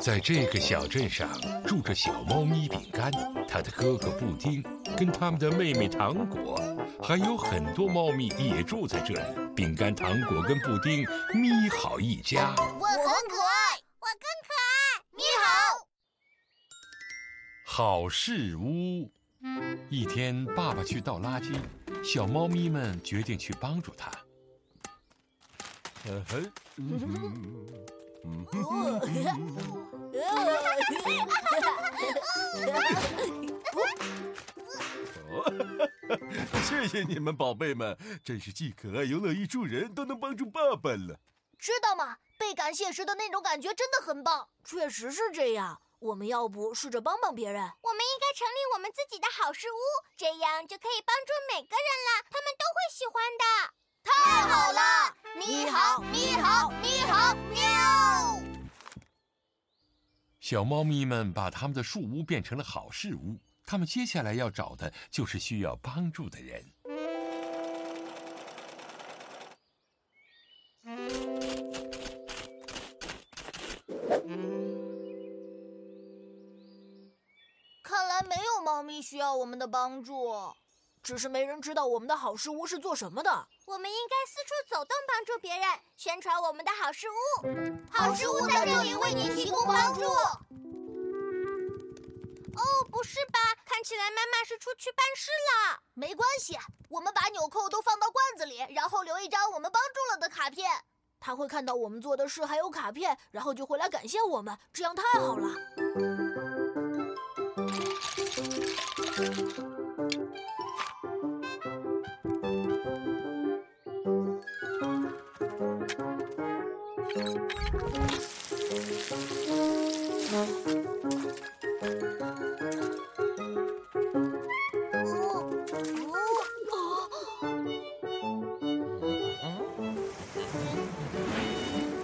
在这个小镇上住着小猫咪饼干，它的哥哥布丁，跟他们的妹妹糖果，还有很多猫咪也住在这里。饼干、糖果跟布丁，咪好一家。我很可爱，我更可爱。你好，好事屋。一天，爸爸去倒垃圾，小猫咪们决定去帮助他。谢谢你们，宝贝们，真是既可爱又乐意助人，都能帮助爸爸了。知道吗？被感谢时的那种感觉真的很棒。确实是这样。我们要不试着帮帮别人？我们应该成立我们自己的好事屋，这样就可以帮助每个人了，他们都会喜欢的。太好了！你好，你好，你好，小猫咪们把他们的树屋变成了好事屋，他们接下来要找的就是需要帮助的人。看来没有猫咪需要我们的帮助，只是没人知道我们的好事屋是做什么的。我们应该四处走动，帮助别人，宣传我们的好事屋。好事屋在这里为您提供帮助。哦，不是吧？看起来妈妈是出去办事了。没关系，我们把纽扣都放到罐子里，然后留一张我们帮助了的卡片。他会看到我们做的事还有卡片，然后就会来感谢我们，这样太好了。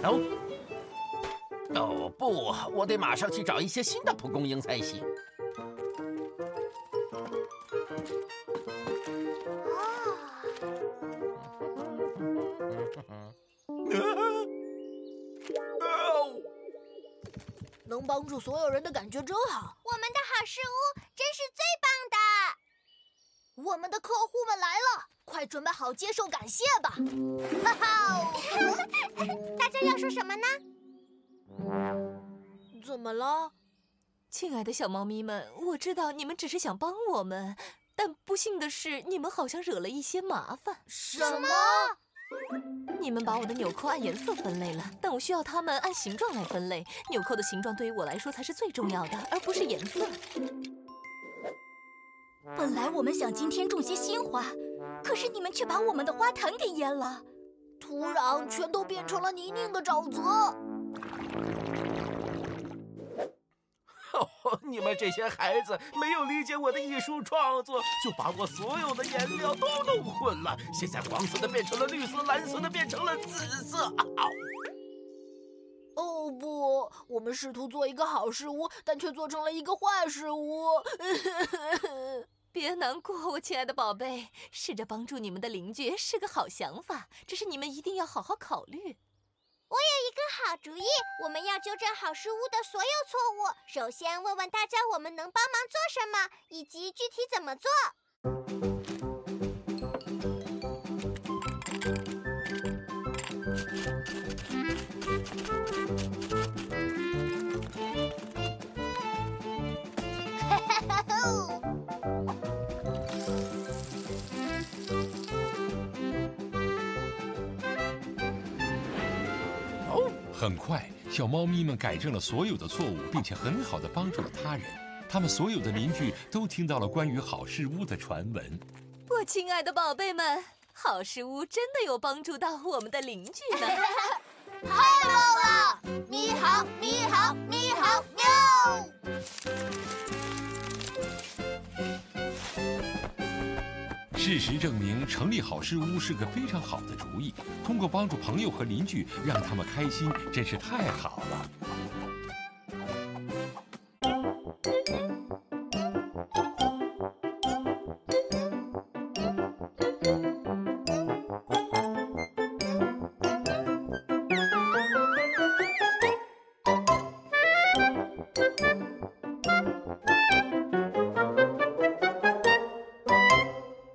哦，哦不，我得马上去找一些新的蒲公英才行。能帮助所有人的感觉真好。我们的好事屋真是最。我们的客户们来了，快准备好接受感谢吧！哈哈，大家要说什么呢？怎么了，亲爱的小猫咪们？我知道你们只是想帮我们，但不幸的是，你们好像惹了一些麻烦。什么？你们把我的纽扣按颜色分类了，但我需要它们按形状来分类。纽扣的形状对于我来说才是最重要的，而不是颜色。本来我们想今天种些新花，可是你们却把我们的花坛给淹了，土壤全都变成了泥泞的沼泽。哦，你们这些孩子没有理解我的艺术创作，就把我所有的颜料都弄混了。现在黄色的变成了绿色，蓝色的变成了紫色。哦不，我们试图做一个好事屋，但却做成了一个坏事屋。别难过，我亲爱的宝贝，试着帮助你们的邻居是个好想法，只是你们一定要好好考虑。我有一个好主意，我们要纠正好事屋的所有错误。首先问问大家，我们能帮忙做什么，以及具体怎么做。很快，小猫咪们改正了所有的错误，并且很好的帮助了他人。他们所有的邻居都听到了关于好事屋的传闻。我亲爱的宝贝们，好事屋真的有帮助到我们的邻居呢！太棒了！咪好，你事实证明，成立好事屋是个非常好的主意。通过帮助朋友和邻居，让他们开心，真是太好了。